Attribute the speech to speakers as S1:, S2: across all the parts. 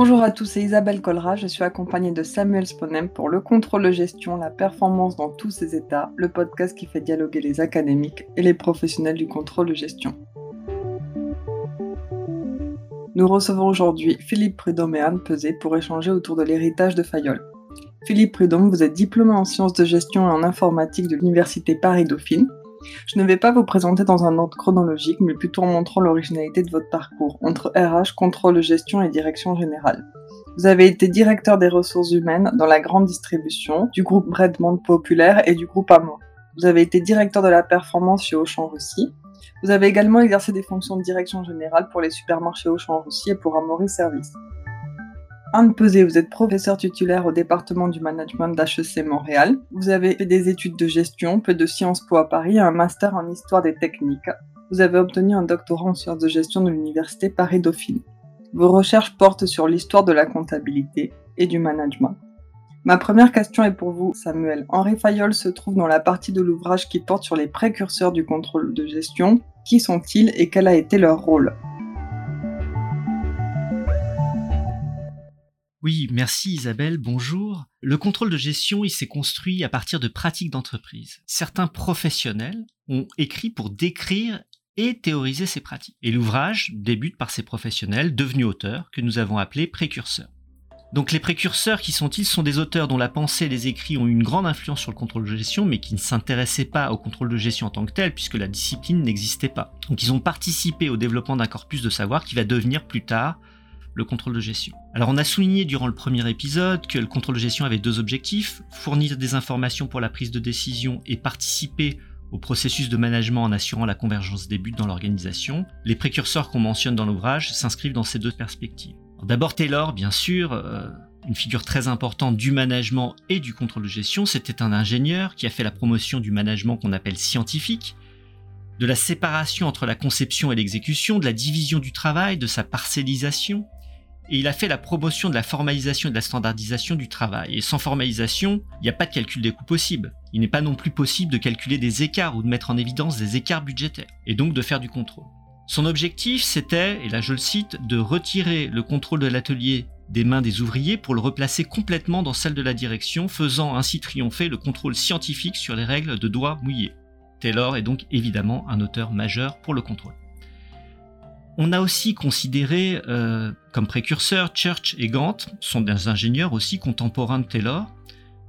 S1: Bonjour à tous, c'est Isabelle Colra. Je suis accompagnée de Samuel Sponem pour le contrôle de gestion, la performance dans tous ses états, le podcast qui fait dialoguer les académiques et les professionnels du contrôle de gestion. Nous recevons aujourd'hui Philippe Prudhomme et Anne Pesé pour échanger autour de l'héritage de Fayol. Philippe Prudhomme, vous êtes diplômé en sciences de gestion et en informatique de l'Université Paris-Dauphine. Je ne vais pas vous présenter dans un ordre chronologique, mais plutôt en montrant l'originalité de votre parcours entre RH, contrôle gestion et direction générale. Vous avez été directeur des ressources humaines dans la grande distribution, du groupe Redmond Populaire et du groupe Amont. Vous avez été directeur de la performance chez Auchan Russie. Vous avez également exercé des fonctions de direction générale pour les supermarchés Auchan Russie et pour Amaury Service. Anne Pesé, vous êtes professeur titulaire au département du management d'HEC Montréal. Vous avez fait des études de gestion, peu de Sciences Po à Paris un master en histoire des techniques. Vous avez obtenu un doctorat en sciences de gestion de l'université Paris-Dauphine. Vos recherches portent sur l'histoire de la comptabilité et du management. Ma première question est pour vous, Samuel. Henri Fayol se trouve dans la partie de l'ouvrage qui porte sur les précurseurs du contrôle de gestion. Qui sont-ils et quel a été leur rôle?
S2: Oui, merci Isabelle, bonjour. Le contrôle de gestion, il s'est construit à partir de pratiques d'entreprise. Certains professionnels ont écrit pour décrire et théoriser ces pratiques. Et l'ouvrage débute par ces professionnels devenus auteurs que nous avons appelés précurseurs. Donc les précurseurs, qui sont-ils? Sont des auteurs dont la pensée et les écrits ont eu une grande influence sur le contrôle de gestion, mais qui ne s'intéressaient pas au contrôle de gestion en tant que tel, puisque la discipline n'existait pas. Donc ils ont participé au développement d'un corpus de savoir qui va devenir plus tard le contrôle de gestion. Alors on a souligné durant le premier épisode que le contrôle de gestion avait deux objectifs, fournir des informations pour la prise de décision et participer au processus de management en assurant la convergence des buts dans l'organisation. Les précurseurs qu'on mentionne dans l'ouvrage s'inscrivent dans ces deux perspectives. D'abord Taylor, bien sûr, euh, une figure très importante du management et du contrôle de gestion, c'était un ingénieur qui a fait la promotion du management qu'on appelle scientifique, de la séparation entre la conception et l'exécution, de la division du travail, de sa parcellisation, et il a fait la promotion de la formalisation et de la standardisation du travail. Et sans formalisation, il n'y a pas de calcul des coûts possible. Il n'est pas non plus possible de calculer des écarts ou de mettre en évidence des écarts budgétaires, et donc de faire du contrôle. Son objectif, c'était, et là je le cite, de retirer le contrôle de l'atelier des mains des ouvriers pour le replacer complètement dans celle de la direction, faisant ainsi triompher le contrôle scientifique sur les règles de doigts mouillés. Taylor est donc évidemment un auteur majeur pour le contrôle. On a aussi considéré euh, comme précurseurs Church et Gantt, sont des ingénieurs aussi contemporains de Taylor,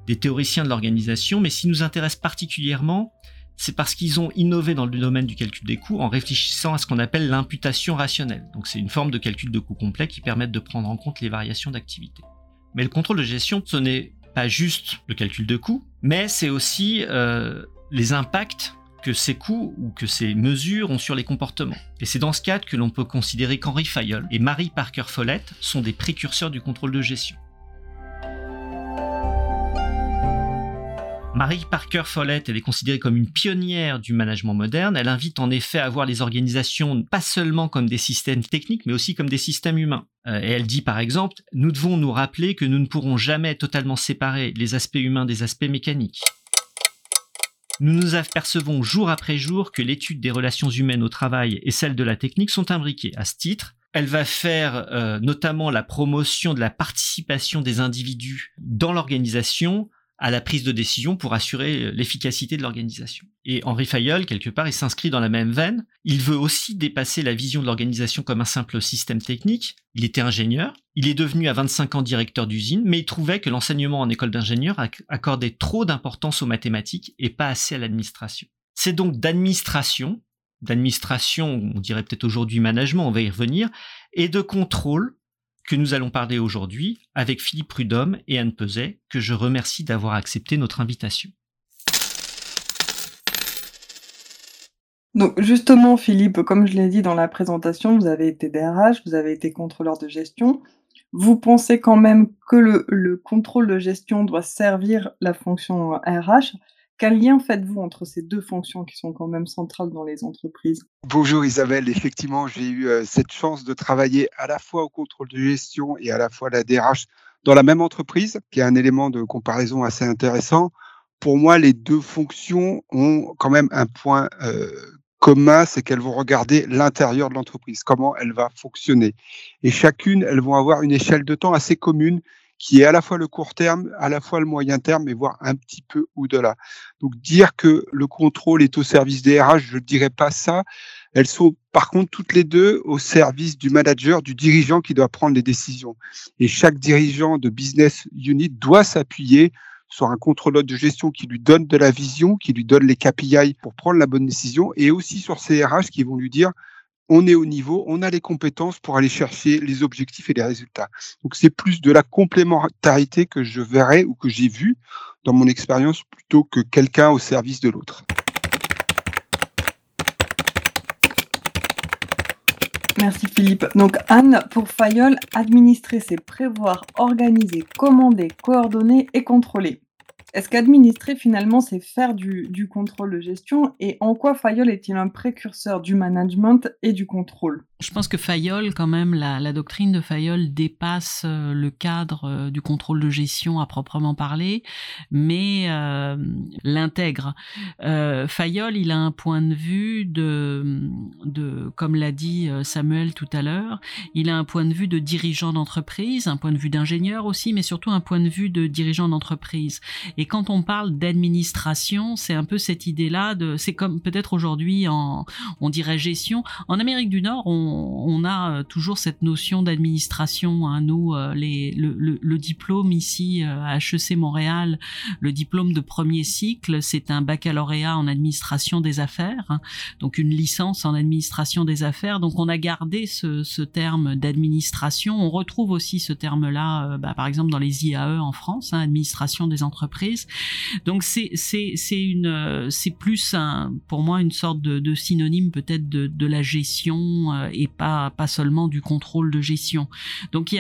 S2: des théoriciens de l'organisation, mais ce qui nous intéresse particulièrement, c'est parce qu'ils ont innové dans le domaine du calcul des coûts en réfléchissant à ce qu'on appelle l'imputation rationnelle. Donc c'est une forme de calcul de coûts complet qui permet de prendre en compte les variations d'activité. Mais le contrôle de gestion, ce n'est pas juste le calcul de coûts, mais c'est aussi euh, les impacts que ces coûts ou que ces mesures ont sur les comportements. Et c'est dans ce cadre que l'on peut considérer qu'Henri Fayol et Marie Parker Follett sont des précurseurs du contrôle de gestion. Marie Parker Follett, est considérée comme une pionnière du management moderne. Elle invite en effet à voir les organisations pas seulement comme des systèmes techniques, mais aussi comme des systèmes humains. Euh, et elle dit par exemple, nous devons nous rappeler que nous ne pourrons jamais totalement séparer les aspects humains des aspects mécaniques nous nous apercevons jour après jour que l'étude des relations humaines au travail et celle de la technique sont imbriquées. À ce titre, elle va faire euh, notamment la promotion de la participation des individus dans l'organisation à la prise de décision pour assurer euh, l'efficacité de l'organisation. Et Henri Fayol, quelque part, il s'inscrit dans la même veine. Il veut aussi dépasser la vision de l'organisation comme un simple système technique. Il était ingénieur. Il est devenu à 25 ans directeur d'usine, mais il trouvait que l'enseignement en école d'ingénieur accordait trop d'importance aux mathématiques et pas assez à l'administration. C'est donc d'administration, d'administration, on dirait peut-être aujourd'hui management, on va y revenir, et de contrôle que nous allons parler aujourd'hui avec Philippe Prudhomme et Anne Peset, que je remercie d'avoir accepté notre invitation.
S1: Donc justement, Philippe, comme je l'ai dit dans la présentation, vous avez été DRH, vous avez été contrôleur de gestion. Vous pensez quand même que le, le contrôle de gestion doit servir la fonction RH quel lien faites-vous entre ces deux fonctions qui sont quand même centrales dans les entreprises?
S3: Bonjour Isabelle, effectivement, j'ai eu euh, cette chance de travailler à la fois au contrôle de gestion et à la fois à la DRH dans la même entreprise, qui est un élément de comparaison assez intéressant. Pour moi, les deux fonctions ont quand même un point euh, commun, c'est qu'elles vont regarder l'intérieur de l'entreprise, comment elle va fonctionner. Et chacune, elles vont avoir une échelle de temps assez commune qui est à la fois le court terme, à la fois le moyen terme, et voire un petit peu au-delà. Donc dire que le contrôle est au service des RH, je ne dirais pas ça. Elles sont par contre toutes les deux au service du manager, du dirigeant qui doit prendre les décisions. Et chaque dirigeant de business unit doit s'appuyer sur un contrôleur de gestion qui lui donne de la vision, qui lui donne les KPI pour prendre la bonne décision, et aussi sur ces RH qui vont lui dire on est au niveau, on a les compétences pour aller chercher les objectifs et les résultats. Donc c'est plus de la complémentarité que je verrais ou que j'ai vu dans mon expérience plutôt que quelqu'un au service de l'autre.
S1: Merci Philippe. Donc Anne, pour Fayol, administrer, c'est prévoir, organiser, commander, coordonner et contrôler. Est-ce qu'administrer finalement c'est faire du, contrôle de gestion? Et en quoi Fayol est-il un précurseur du management et du contrôle?
S4: Je pense que Fayol, quand même, la, doctrine de Fayol dépasse euh, le cadre euh, du contrôle de gestion à proprement parler, mais euh, l'intègre. Fayol, il a un point de vue de, comme l'a dit Samuel tout à l'heure, il a un point de vue de dirigeant d'entreprise, un point de vue d'ingénieur aussi, mais surtout un point de vue de dirigeant d'entreprise. Et quand on parle d'administration, c'est un peu cette idée-là c'est comme peut-être aujourd'hui on dirait gestion. En Amérique du Nord, on, on a euh, toujours cette notion d'administration. Hein. Nous, euh, le, diplôme ici euh, à HEC Montréal, le diplôme de premier cycle, c'est un baccalauréat en administration des affaires, hein. donc une licence en administration des affaires. Donc on a gardé ce, terme d'administration. On retrouve aussi ce terme-là, bah, par exemple dans les IAE en France, hein, administration des entreprises donc c'est plus pour moi une sorte de, synonyme peut-être de, la gestion et pas pas seulement du contrôle de gestion. Donc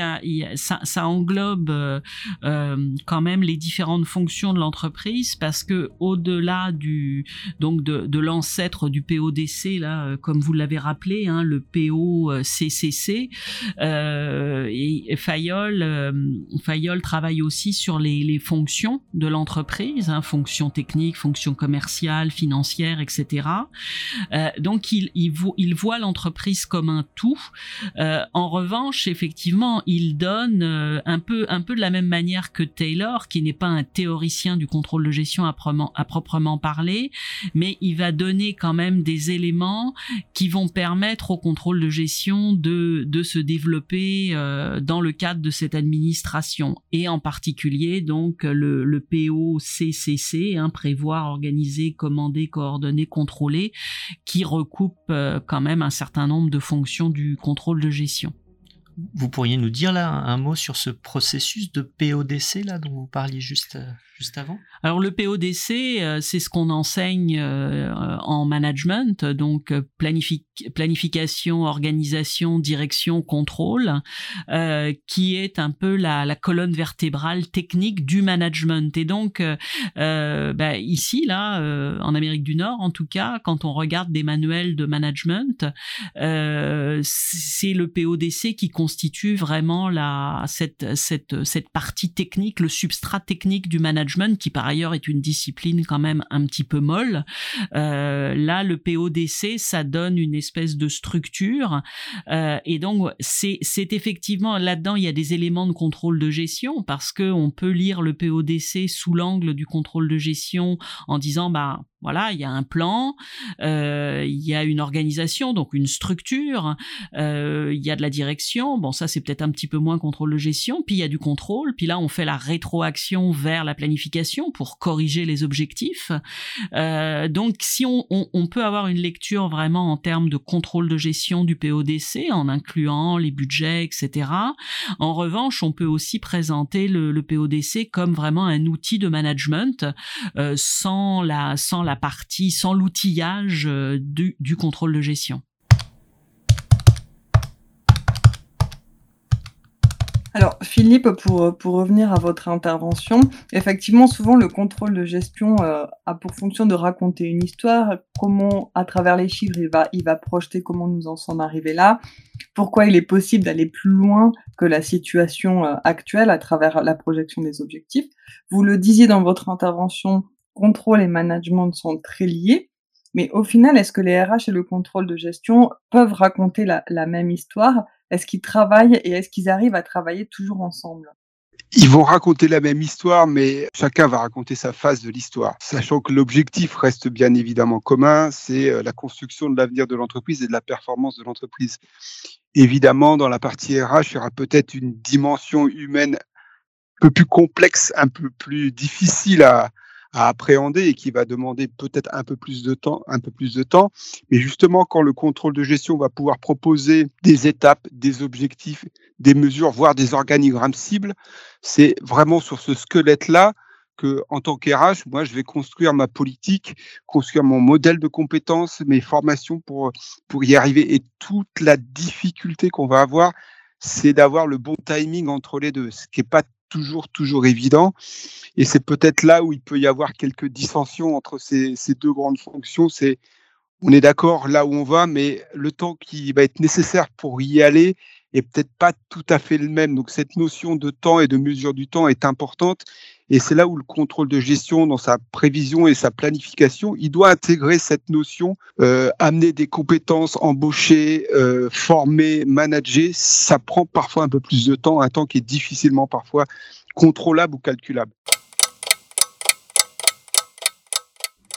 S4: ça, englobe euh, euh, quand même les différentes fonctions de l'entreprise parce que au-delà du donc de, l'ancêtre du PODC là comme vous l'avez rappelé hein, le POCCC euh, Fayol Fayol travaille aussi sur les, fonctions de l'entreprise, hein, fonction technique, fonction commerciale, financière, etc. Euh, donc il voit l'entreprise comme tout. Euh, en revanche, effectivement, il donne euh, un peu un peu de la même manière que Taylor, qui n'est pas un théoricien du contrôle de gestion à, proprement parler, mais il va donner quand même des éléments qui vont permettre au contrôle de gestion de, se développer euh, dans le cadre de cette administration et en particulier donc le, POCCC, hein, prévoir, organiser, commander, coordonner, contrôler, qui recoupe quand même un certain nombre de fonctions du contrôle de gestion.
S2: Vous pourriez nous dire là un mot sur ce processus de PODC là dont vous parliez juste euh, juste avant?
S4: Alors le PODC, euh, c'est ce qu'on enseigne euh, en management, donc euh, planification, organisation, direction, contrôle, qui est un peu la, colonne vertébrale technique du management. Et donc bah, ici, là, en Amérique du Nord, en tout cas, quand on regarde des manuels de management, c'est le PODC qui constitue vraiment la, cette, cette, cette partie technique, le substrat technique du management qui par ailleurs est une discipline quand même un petit peu molle. Euh, là, le PODC, ça donne une espèce de structure. Euh, et donc, c'est effectivement là-dedans, il y a des éléments de contrôle de gestion parce que on peut lire le PODC sous l'angle du contrôle de gestion en disant, bah, voilà, il y a un plan, euh, il y a une organisation, donc une structure, euh, il y a de la direction. Bon, ça c'est peut-être un petit peu moins contrôle de gestion. Puis il y a du contrôle. Puis là, on fait la rétroaction vers la planification pour corriger les objectifs. Euh, donc, si on, on, peut avoir une lecture vraiment en termes de contrôle de gestion du PODC, en incluant les budgets, etc. En revanche, on peut aussi présenter le, le PODC comme vraiment un outil de management euh, sans la sans la la partie, sans l'outillage euh, du, contrôle de gestion.
S1: Alors, Philippe, pour, pour revenir à votre intervention, effectivement, souvent le contrôle de gestion euh, a pour fonction de raconter une histoire, comment, à travers les chiffres, il va, il va projeter comment nous en sommes arrivés là, pourquoi il est possible d'aller plus loin que la situation euh, actuelle à travers la projection des objectifs. Vous le disiez dans votre intervention, contrôle et management sont très liés. Mais au final, est-ce que les RH et le contrôle de gestion peuvent raconter la, même histoire? Est-ce qu'ils travaillent et est-ce qu'ils arrivent à travailler toujours ensemble?
S3: Ils vont raconter la même histoire, mais chacun va raconter sa phase de l'histoire, sachant que l'objectif reste bien évidemment commun, c'est euh, la construction de l'avenir de l'entreprise et de la performance de l'entreprise. Évidemment, dans la partie RH, il y aura peut-être une dimension humaine un peu plus complexe, un peu plus difficile à, à appréhender et qui va demander peut-être un peu plus de temps, un peu plus de temps. Mais justement, quand le contrôle de gestion va pouvoir proposer des étapes, des objectifs, des mesures, voire des organigrammes cibles, c'est vraiment sur ce squelette-là que, en tant qu'RH, moi, je vais construire ma politique, construire mon modèle de compétences, mes formations pour, pour y arriver. Et toute la difficulté qu'on va avoir, c'est d'avoir le bon timing entre les deux, ce qui n'est pas toujours, toujours évident. Et c'est peut-être là où il peut y avoir quelques dissensions entre ces, deux grandes fonctions. C'est, on est d'accord là où on va, mais le temps qui va être nécessaire pour y aller est peut-être pas tout à fait le même. Donc cette notion de temps et de mesure du temps est importante. Et c'est là où le contrôle de gestion, dans sa prévision et sa planification, il doit intégrer cette notion, euh, amener des compétences, embaucher, euh, former, manager. Ça prend parfois un peu plus de temps, un temps qui est difficilement parfois contrôlable ou calculable.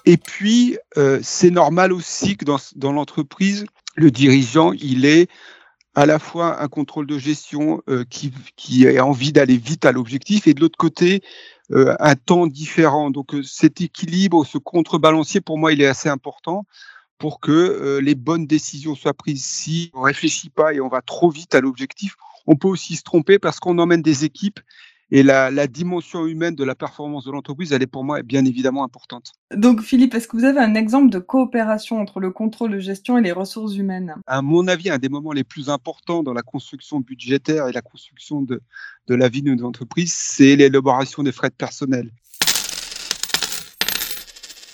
S3: Et puis, euh, c'est normal aussi que dans, dans l'entreprise, le dirigeant, il est à la fois un contrôle de gestion euh, qui, qui a envie d'aller vite à l'objectif et de l'autre côté euh, un temps différent. Donc euh, cet équilibre, ce contrebalancier, pour moi, il est assez important pour que les bonnes décisions soient prises. Si on réfléchit pas et on va trop vite à l'objectif, on peut aussi se tromper parce qu'on emmène des équipes et la, la, dimension humaine de la performance de l'entreprise, elle est pour moi bien évidemment importante.
S1: Donc Philippe, est-ce que vous avez un exemple de coopération entre le contrôle de gestion et les ressources humaines?
S3: À mon avis, un des moments les plus importants dans la construction budgétaire et la construction de, de la vie d'une entreprise, c'est l'élaboration des frais de personnel.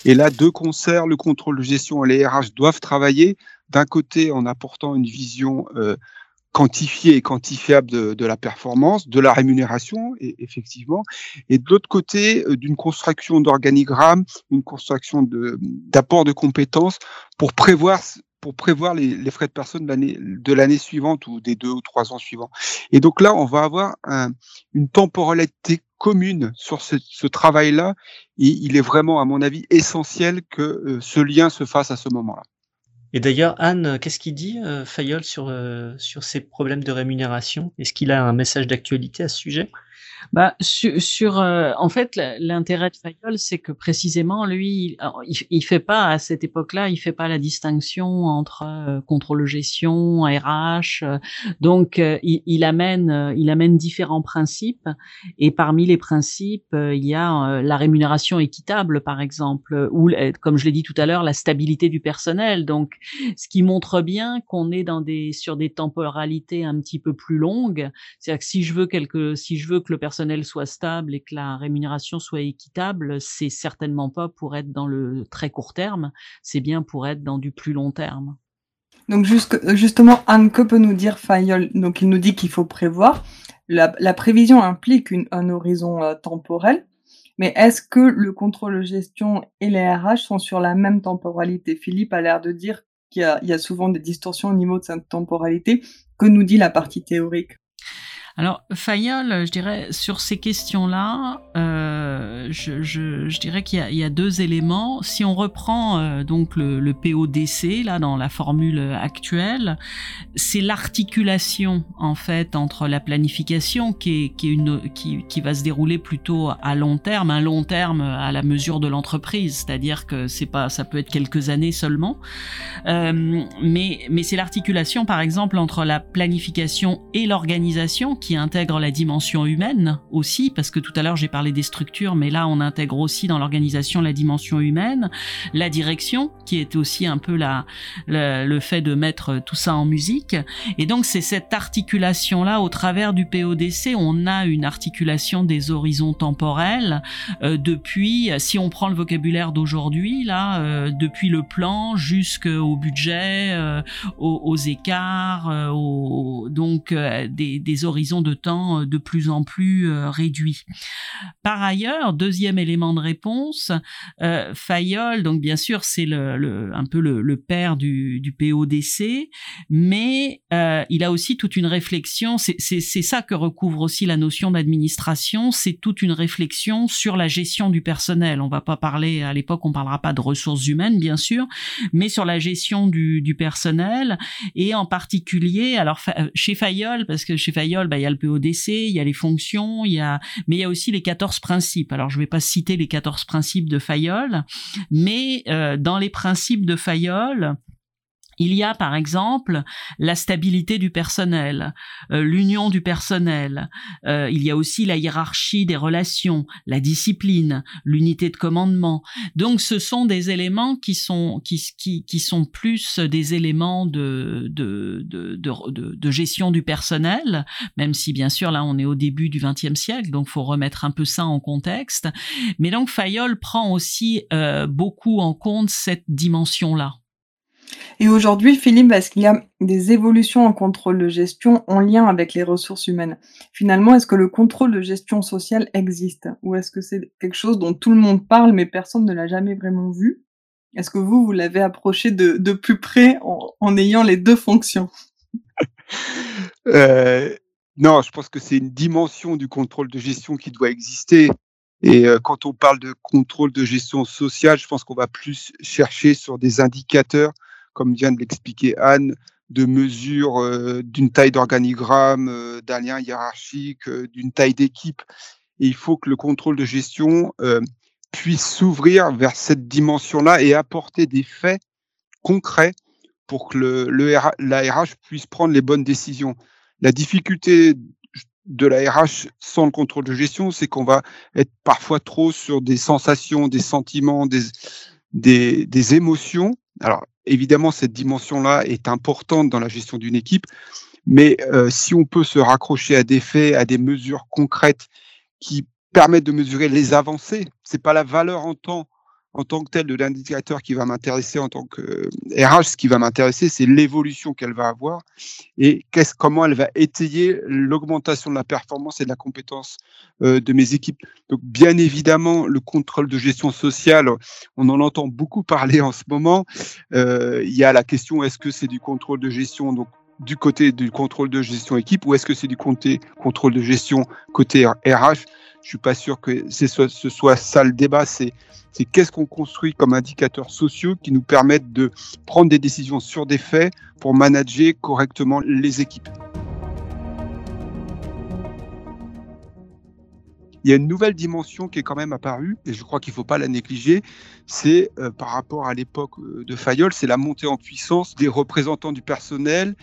S3: Et là, de concert, le contrôle de gestion et les RH doivent travailler d'un côté en apportant une vision euh, quantifié et quantifiable de, de, la performance, de la rémunération, et, effectivement, et de l'autre côté, euh, d'une construction d'organigramme, une construction d'apport de, de, compétences pour prévoir pour prévoir les, les frais de personne de l'année suivante ou des deux ou trois ans suivants. Et donc là, on va avoir un, une temporalité commune sur ce, ce travail-là, il est vraiment, à mon avis, essentiel que euh, ce lien se fasse à ce moment-là.
S2: Et d'ailleurs, Anne, qu'est-ce qu'il dit, euh, Fayol, sur, euh, sur ces problèmes de rémunération? Est-ce qu'il a un message d'actualité à ce sujet?
S4: Bah, sur, euh, en fait, l'intérêt de Fayol, c'est que précisément, lui, il, il, fait pas à cette époque-là, il fait pas la distinction entre euh, contrôle gestion, RH. Euh, donc, euh, il, il, amène, il amène différents principes. Et parmi les principes, il y a la rémunération équitable, par exemple, ou, comme je l'ai dit tout à l'heure, la stabilité du personnel. Donc, ce qui montre bien qu'on est dans des sur des temporalités un petit peu plus longues. C'est-à-dire que si je veux quelque, si je veux que le soit stable et que la rémunération soit équitable, c'est certainement pas pour être dans le très court terme, c'est bien pour être dans du plus long terme.
S1: Donc justement, Anne, que peut nous dire Fayol? Donc il nous dit qu'il faut prévoir. La, prévision implique un horizon euh, temporel, mais est-ce que le contrôle de gestion et les RH sont sur la même temporalité? Philippe a l'air de dire qu'il y, y a souvent des distorsions au niveau de cette temporalité. Que nous dit la partie théorique?
S4: Alors, Fayol, je dirais, sur ces questions-là, euh, je, dirais qu'il y, a deux éléments. Si on reprend euh, donc le, PODC, là, dans la formule actuelle, c'est l'articulation, en fait, entre la planification qui, est, qui, va se dérouler plutôt à long terme, un long terme à la mesure de l'entreprise, c'est-à-dire que c'est pas, ça peut être quelques années seulement, euh, mais, mais c'est l'articulation, par exemple, entre la planification et l'organisation qui intègre la dimension humaine aussi, parce que tout à l'heure j'ai parlé des structures, mais là on intègre aussi dans l'organisation la dimension humaine, la direction, qui est aussi un peu la, le fait de mettre tout ça en musique. Et donc c'est cette articulation-là, au travers du PODC, on a une articulation des horizons temporels euh, depuis, si on prend le vocabulaire d'aujourd'hui, là, euh, depuis le plan jusqu'au budget, euh, aux, écarts, donc des horizons de temps de plus en plus réduit. Par ailleurs, deuxième élément de réponse, Fayol, donc bien sûr c'est un peu le, père du, PODC, mais il a aussi toute une réflexion, c'est ça que recouvre aussi la notion d'administration, c'est toute une réflexion sur la gestion du personnel. On va pas parler, à l'époque on parlera pas de ressources humaines bien sûr, mais sur la gestion du, du personnel et en particulier, alors chez Fayol, parce que chez Fayol, bah, il y a le PODC, il y a les fonctions, il y a, mais il y a aussi les 14 principes. Alors je vais pas citer les 14 principes de Fayol, mais euh, dans les principes de Fayol, il y a par exemple la stabilité du personnel, euh, l'union du personnel. Euh, il y a aussi la hiérarchie des relations, la discipline, l'unité de commandement. Donc ce sont des éléments qui sont qui, qui, qui sont plus des éléments de de, de, de, de gestion du personnel, même si bien sûr là on est au début du XXe siècle, donc faut remettre un peu ça en contexte. Mais donc Fayol prend aussi euh, beaucoup en compte cette dimension là.
S1: Et aujourd'hui, Philippe, est-ce qu'il y a des évolutions en contrôle de gestion en lien avec les ressources humaines. Finalement, est-ce que le contrôle de gestion sociale existe? Ou est-ce que c'est quelque chose dont tout le monde parle mais personne ne l'a jamais vraiment vu? Est-ce que vous, vous l'avez approché de, plus près en, ayant les deux fonctions?
S3: Euh, Non, je pense que c'est une dimension du contrôle de gestion qui doit exister. Et euh, quand on parle de contrôle de gestion sociale, je pense qu'on va plus chercher sur des indicateurs comme vient de l'expliquer Anne, de mesure euh, d'une taille d'organigramme, euh, d'un lien hiérarchique, euh, d'une taille d'équipe. Et il faut que le contrôle de gestion puisse s'ouvrir vers cette dimension-là et apporter des faits concrets pour que le, le la RH puisse prendre les bonnes décisions. La difficulté de la RH sans le contrôle de gestion, c'est qu'on va être parfois trop sur des sensations, des sentiments, des, des, des émotions. Alors, évidemment, cette dimension-là est importante dans la gestion d'une équipe, mais euh, si on peut se raccrocher à des faits, à des mesures concrètes qui permettent de mesurer les avancées, c'est pas la valeur en temps en tant que telle de l'indicateur qui va m'intéresser en tant que RH, ce qui va m'intéresser, c'est l'évolution qu'elle va avoir et comment elle va étayer l'augmentation de la performance et de la compétence euh, de mes équipes. Donc, bien évidemment, le contrôle de gestion sociale, on en entend beaucoup parler en ce moment. Euh, il y a la question est-ce que c'est du contrôle de gestion donc du côté du contrôle de gestion équipe ou est-ce que c'est du côté contrôle de gestion côté RH Je suis pas sûr que ce soit ça le débat. C'est qu'est-ce qu'on construit comme indicateurs sociaux qui nous permettent de prendre des décisions sur des faits pour manager correctement les équipes. Il y a une nouvelle dimension qui est quand même apparue, et je crois qu'il ne faut pas la négliger, c'est euh, par rapport à l'époque euh, de Fayol, c'est la montée en puissance des représentants du personnel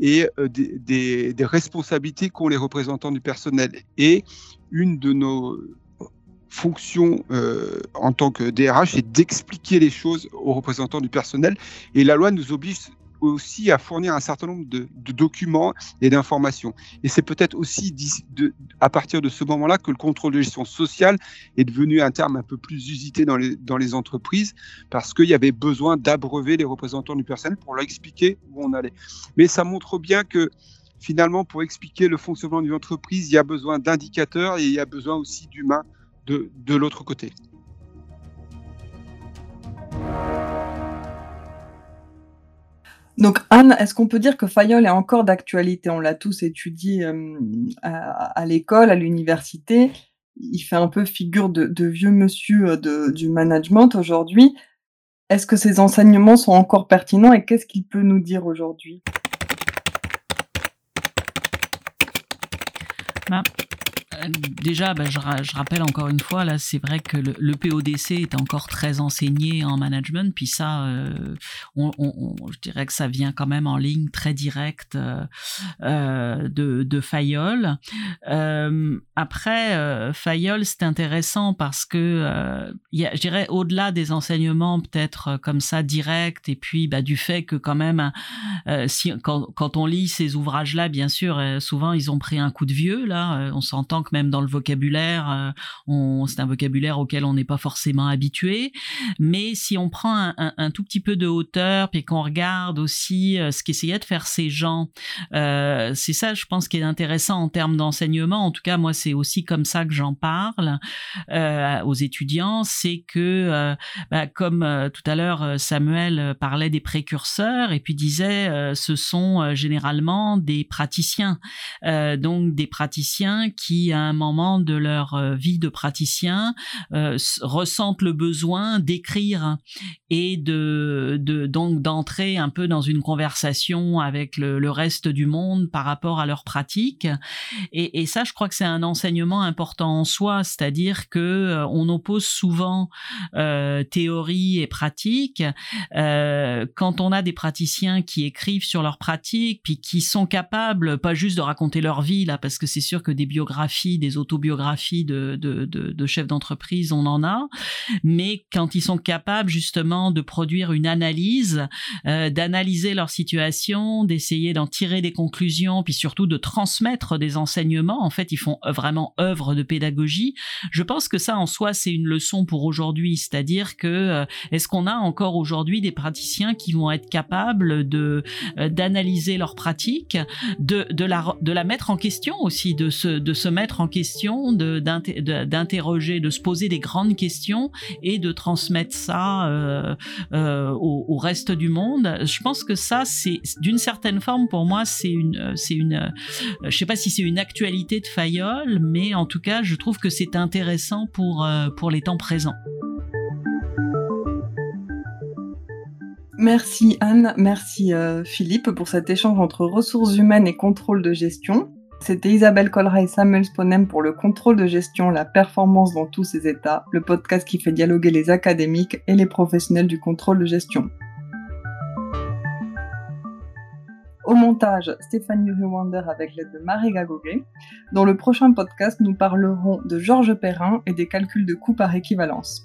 S3: et euh, des, responsabilités qu'ont les représentants du personnel. Et une de nos fonction euh, en tant que DRH, c'est d'expliquer les choses aux représentants du personnel. Et la loi nous oblige aussi à fournir un certain nombre de, documents et d'informations. Et c'est peut-être aussi à partir de ce moment-là que le contrôle de gestion sociale est devenu un terme un peu plus usité dans les, dans les entreprises parce qu'il y avait besoin d'abreuver les représentants du personnel pour leur expliquer où on allait. Mais ça montre bien que finalement, pour expliquer le fonctionnement d'une entreprise, il y a besoin d'indicateurs et il y a besoin aussi d'humains de, de l'autre côté.
S1: Donc Anne, est-ce qu'on peut dire que Fayol est encore d'actualité? On l'a tous étudié euh, à, l'école, à l'université. Il fait un peu figure de, vieux monsieur euh, du management aujourd'hui. Est-ce que ces enseignements sont encore pertinents et qu'est-ce qu'il peut nous dire aujourd'hui?
S4: Bah, déjà, bah, je, rappelle encore une fois, là, c'est vrai que le, PODC est encore très enseigné en management, puis ça, euh, je dirais que ça vient quand même en ligne très directe euh, euh, de, de Fayol. après, Fayol, c'est intéressant parce que, y a, je dirais, au-delà des enseignements peut-être comme ça directs, et puis bah, du fait que quand même, si, quand, on lit ces ouvrages-là, bien sûr, souvent ils ont pris un coup de vieux, là, on s'entend que même dans le vocabulaire, c'est un vocabulaire auquel on n'est pas forcément habitué. Mais si on prend un, tout petit peu de hauteur, puis qu'on regarde aussi ce qu'essayaient de faire ces gens, c'est ça, je pense, qui est intéressant en termes d'enseignement. En tout cas, moi, c'est aussi comme ça que j'en parle aux étudiants, c'est que, bah, comme tout à l'heure Samuel parlait des précurseurs et puis disait, ce sont généralement des praticiens, donc des praticiens qui, un moment de leur vie de praticien, ressentent le besoin d'écrire et de, de donc d'entrer un peu dans une conversation avec le, reste du monde par rapport à leur pratique. Et, ça, je crois que c'est un enseignement important en soi, c'est-à-dire que euh, on oppose souvent euh, théorie et pratique. Euh, quand on a des praticiens qui écrivent sur leur pratique, puis qui sont capables, pas juste de raconter leur vie là, parce que c'est sûr que des biographies, des autobiographies de, de, de, chefs d'entreprise, on en a, mais quand ils sont capables justement de produire une analyse, euh, d'analyser leur situation, d'essayer d'en tirer des conclusions, puis surtout de transmettre des enseignements. En fait, ils font vraiment œuvre de pédagogie. Je pense que ça, en soi, c'est une leçon pour aujourd'hui. C'est-à-dire que euh, est-ce qu'on a encore aujourd'hui des praticiens qui vont être capables de euh, d'analyser leur pratique, de, de la de la mettre en question aussi, de se de se mettre en question, de d'interroger, de se poser des grandes questions et de transmettre ça euh, euh, au, reste du monde. Je pense que ça, c'est d'une certaine forme pour moi, c'est une, c'est une, euh, je sais pas si c'est une actualité de Fayol, mais en tout cas, je trouve que c'est intéressant pour pour les temps présents.
S1: Merci Anne, merci Philippe pour cet échange entre ressources humaines et contrôle de gestion. C'était Isabelle Colra et Samuel Sponem pour le contrôle de gestion, la performance dans tous ses états, le podcast qui fait dialoguer les académiques et les professionnels du contrôle de gestion. Au montage, Stéphanie Ruwander avec l'aide de Marie Gagoguet. Dans le prochain podcast, nous parlerons de Georges Perrin et des calculs de coûts par équivalence.